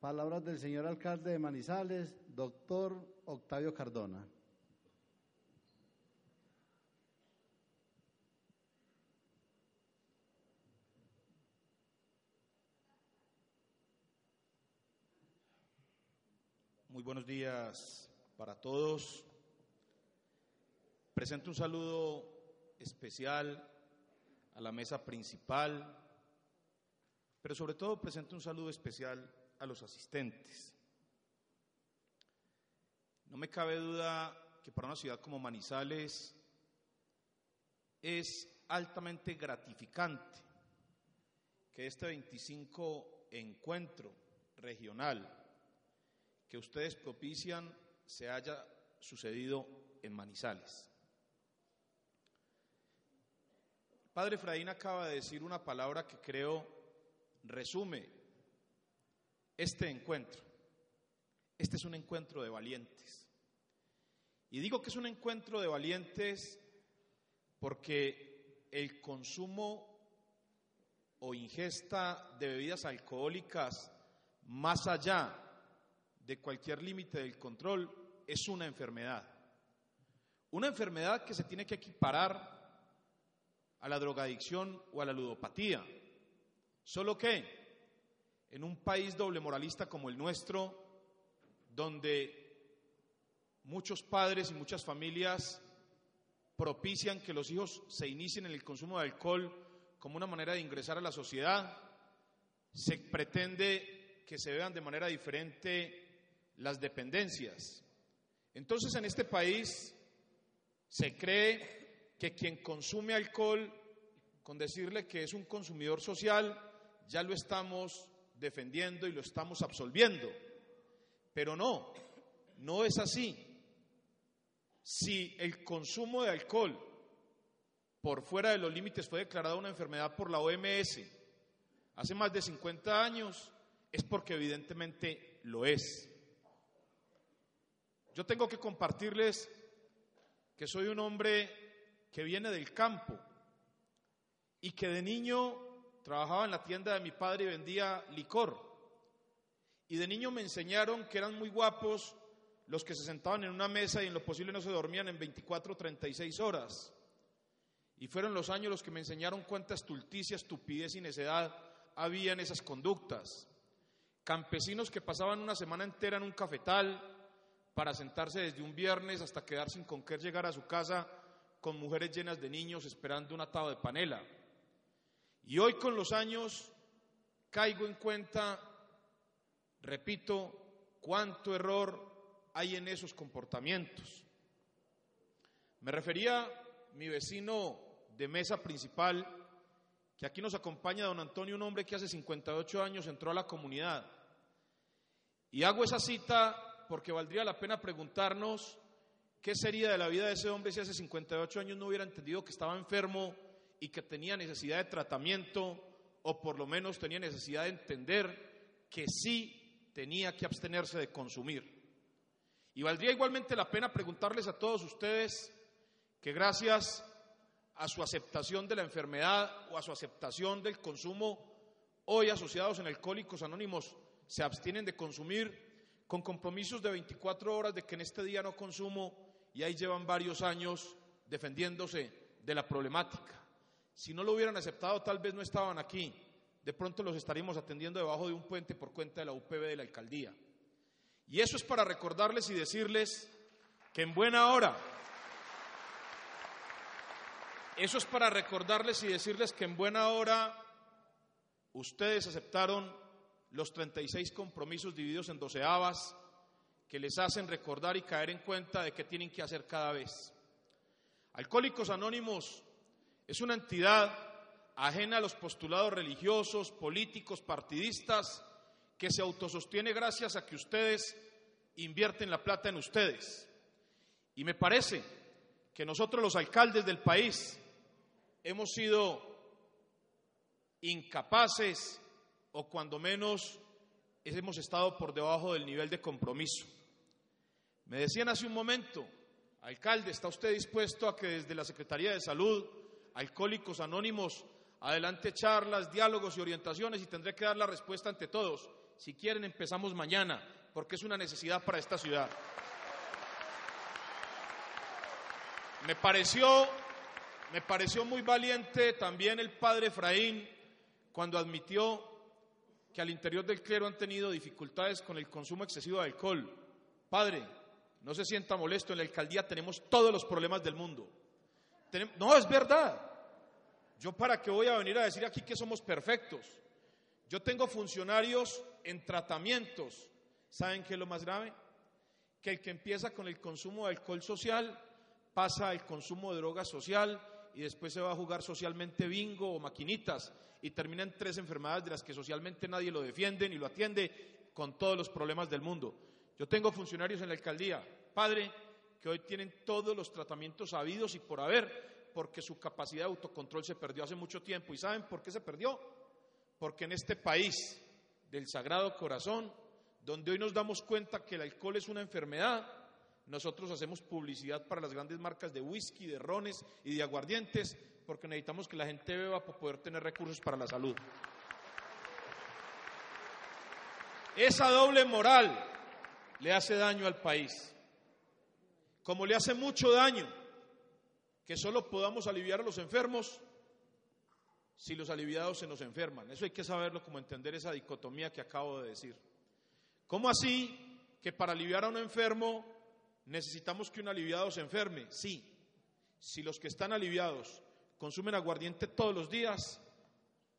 Palabras del señor alcalde de Manizales, doctor Octavio Cardona. Muy buenos días para todos. Presento un saludo especial a la mesa principal, pero sobre todo presento un saludo especial a los asistentes. No me cabe duda que para una ciudad como Manizales es altamente gratificante que este 25 encuentro regional que ustedes propician se haya sucedido en Manizales. Padre Efraín acaba de decir una palabra que creo resume este encuentro. Este es un encuentro de valientes. Y digo que es un encuentro de valientes porque el consumo o ingesta de bebidas alcohólicas más allá de cualquier límite del control es una enfermedad. Una enfermedad que se tiene que equiparar a la drogadicción o a la ludopatía. Solo que en un país doble moralista como el nuestro, donde muchos padres y muchas familias propician que los hijos se inicien en el consumo de alcohol como una manera de ingresar a la sociedad, se pretende que se vean de manera diferente las dependencias. Entonces en este país se cree que quien consume alcohol, con decirle que es un consumidor social, ya lo estamos defendiendo y lo estamos absolviendo. Pero no, no es así. Si el consumo de alcohol por fuera de los límites fue declarada una enfermedad por la OMS hace más de 50 años, es porque evidentemente lo es. Yo tengo que compartirles que soy un hombre que viene del campo y que de niño trabajaba en la tienda de mi padre y vendía licor. Y de niño me enseñaron que eran muy guapos los que se sentaban en una mesa y en lo posible no se dormían en 24 o 36 horas. Y fueron los años los que me enseñaron cuánta estulticia, estupidez y necedad había en esas conductas. Campesinos que pasaban una semana entera en un cafetal para sentarse desde un viernes hasta quedar sin con qué llegar a su casa con mujeres llenas de niños esperando un atado de panela. Y hoy con los años caigo en cuenta, repito, cuánto error hay en esos comportamientos. Me refería mi vecino de mesa principal, que aquí nos acompaña don Antonio, un hombre que hace 58 años entró a la comunidad. Y hago esa cita porque valdría la pena preguntarnos ¿Qué sería de la vida de ese hombre si hace 58 años no hubiera entendido que estaba enfermo y que tenía necesidad de tratamiento o por lo menos tenía necesidad de entender que sí tenía que abstenerse de consumir? Y valdría igualmente la pena preguntarles a todos ustedes que gracias a su aceptación de la enfermedad o a su aceptación del consumo, hoy asociados en Alcohólicos Anónimos se abstienen de consumir con compromisos de 24 horas de que en este día no consumo y ahí llevan varios años defendiéndose de la problemática. Si no lo hubieran aceptado, tal vez no estaban aquí. De pronto los estaríamos atendiendo debajo de un puente por cuenta de la UPB de la alcaldía. Y eso es para recordarles y decirles que en buena hora, eso es para recordarles y decirles que en buena hora ustedes aceptaron los 36 compromisos divididos en doceavas que les hacen recordar y caer en cuenta de qué tienen que hacer cada vez. Alcohólicos Anónimos es una entidad ajena a los postulados religiosos, políticos, partidistas, que se autosostiene gracias a que ustedes invierten la plata en ustedes. Y me parece que nosotros los alcaldes del país hemos sido incapaces o cuando menos hemos estado por debajo del nivel de compromiso. Me decían hace un momento, alcalde, ¿está usted dispuesto a que desde la Secretaría de Salud, Alcohólicos Anónimos, adelante charlas, diálogos y orientaciones y tendré que dar la respuesta ante todos? Si quieren, empezamos mañana, porque es una necesidad para esta ciudad. Me pareció, me pareció muy valiente también el padre Efraín cuando admitió que al interior del clero han tenido dificultades con el consumo excesivo de alcohol. Padre, no se sienta molesto, en la alcaldía tenemos todos los problemas del mundo. No, es verdad. Yo para qué voy a venir a decir aquí que somos perfectos. Yo tengo funcionarios en tratamientos. ¿Saben qué es lo más grave? Que el que empieza con el consumo de alcohol social pasa al consumo de droga social y después se va a jugar socialmente bingo o maquinitas y termina en tres enfermedades de las que socialmente nadie lo defiende ni lo atiende con todos los problemas del mundo. Yo tengo funcionarios en la alcaldía, padre, que hoy tienen todos los tratamientos habidos y por haber, porque su capacidad de autocontrol se perdió hace mucho tiempo. ¿Y saben por qué se perdió? Porque en este país del Sagrado Corazón, donde hoy nos damos cuenta que el alcohol es una enfermedad, nosotros hacemos publicidad para las grandes marcas de whisky, de rones y de aguardientes, porque necesitamos que la gente beba para poder tener recursos para la salud. Esa doble moral le hace daño al país, como le hace mucho daño que solo podamos aliviar a los enfermos si los aliviados se nos enferman. Eso hay que saberlo, como entender esa dicotomía que acabo de decir. ¿Cómo así que para aliviar a un enfermo necesitamos que un aliviado se enferme? Sí. Si los que están aliviados consumen aguardiente todos los días,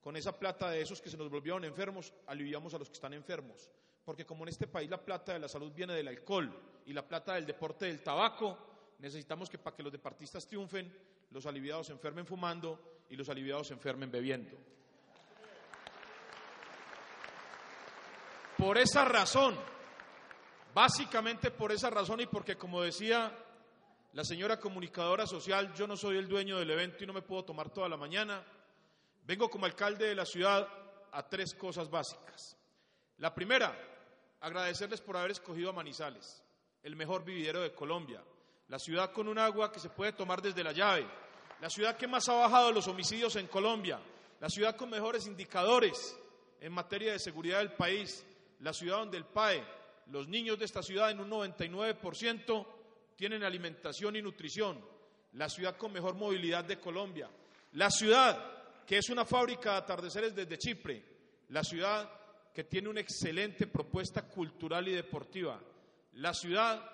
con esa plata de esos que se nos volvieron enfermos, aliviamos a los que están enfermos. Porque como en este país la plata de la salud viene del alcohol y la plata del deporte del tabaco, necesitamos que para que los deportistas triunfen, los aliviados se enfermen fumando y los aliviados se enfermen bebiendo. Por esa razón, básicamente por esa razón y porque como decía la señora comunicadora social, yo no soy el dueño del evento y no me puedo tomar toda la mañana, vengo como alcalde de la ciudad a tres cosas básicas. La primera, agradecerles por haber escogido a Manizales, el mejor vividero de Colombia, la ciudad con un agua que se puede tomar desde la llave, la ciudad que más ha bajado los homicidios en Colombia, la ciudad con mejores indicadores en materia de seguridad del país, la ciudad donde el PAE, los niños de esta ciudad en un 99% tienen alimentación y nutrición, la ciudad con mejor movilidad de Colombia, la ciudad que es una fábrica de atardeceres desde Chipre, la ciudad que tiene una excelente propuesta cultural y deportiva, la ciudad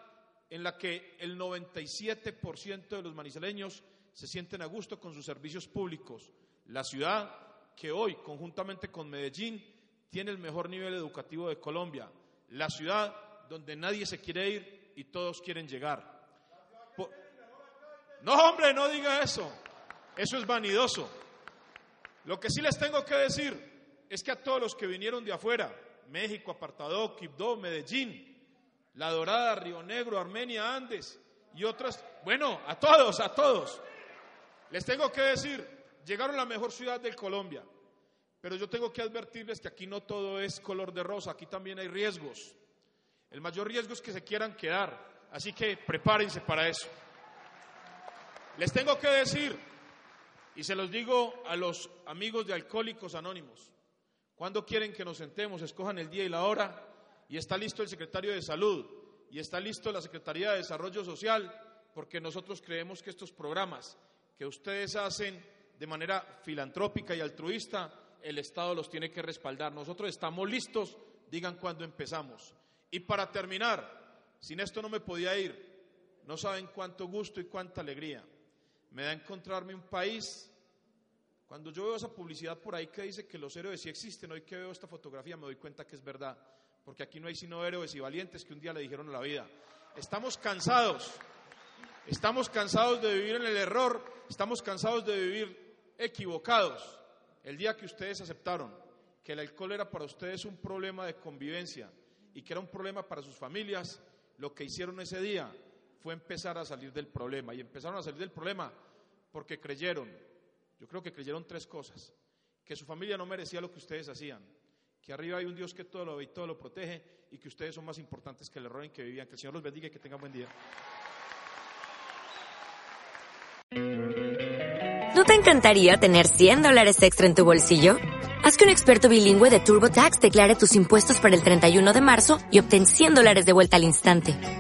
en la que el 97% de los manizaleños se sienten a gusto con sus servicios públicos, la ciudad que hoy, conjuntamente con Medellín, tiene el mejor nivel educativo de Colombia, la ciudad donde nadie se quiere ir y todos quieren llegar. No, hombre, no diga eso. Eso es vanidoso. Lo que sí les tengo que decir es que a todos los que vinieron de afuera, México, Apartado, Quibdó, Medellín, La Dorada, Río Negro, Armenia, Andes y otras, bueno, a todos, a todos, les tengo que decir, llegaron a la mejor ciudad del Colombia, pero yo tengo que advertirles que aquí no todo es color de rosa, aquí también hay riesgos. El mayor riesgo es que se quieran quedar, así que prepárense para eso. Les tengo que decir, y se los digo a los amigos de Alcohólicos Anónimos, cuando quieren que nos sentemos, escojan el día y la hora, y está listo el secretario de Salud, y está listo la Secretaría de Desarrollo Social, porque nosotros creemos que estos programas que ustedes hacen de manera filantrópica y altruista, el Estado los tiene que respaldar. Nosotros estamos listos, digan cuándo empezamos. Y para terminar, sin esto no me podía ir. No saben cuánto gusto y cuánta alegría me da encontrarme un país. Cuando yo veo esa publicidad por ahí que dice que los héroes sí existen, hoy que veo esta fotografía me doy cuenta que es verdad, porque aquí no hay sino héroes y valientes que un día le dijeron a la vida. Estamos cansados, estamos cansados de vivir en el error, estamos cansados de vivir equivocados. El día que ustedes aceptaron que el alcohol era para ustedes un problema de convivencia y que era un problema para sus familias, lo que hicieron ese día fue empezar a salir del problema. Y empezaron a salir del problema porque creyeron, yo creo que creyeron tres cosas, que su familia no merecía lo que ustedes hacían, que arriba hay un Dios que todo lo ve y todo lo protege y que ustedes son más importantes que el error en que vivían. Que el Señor los bendiga y que tengan buen día. ¿No te encantaría tener 100 dólares extra en tu bolsillo? Haz que un experto bilingüe de TurboTax declare tus impuestos para el 31 de marzo y obtén 100 dólares de vuelta al instante.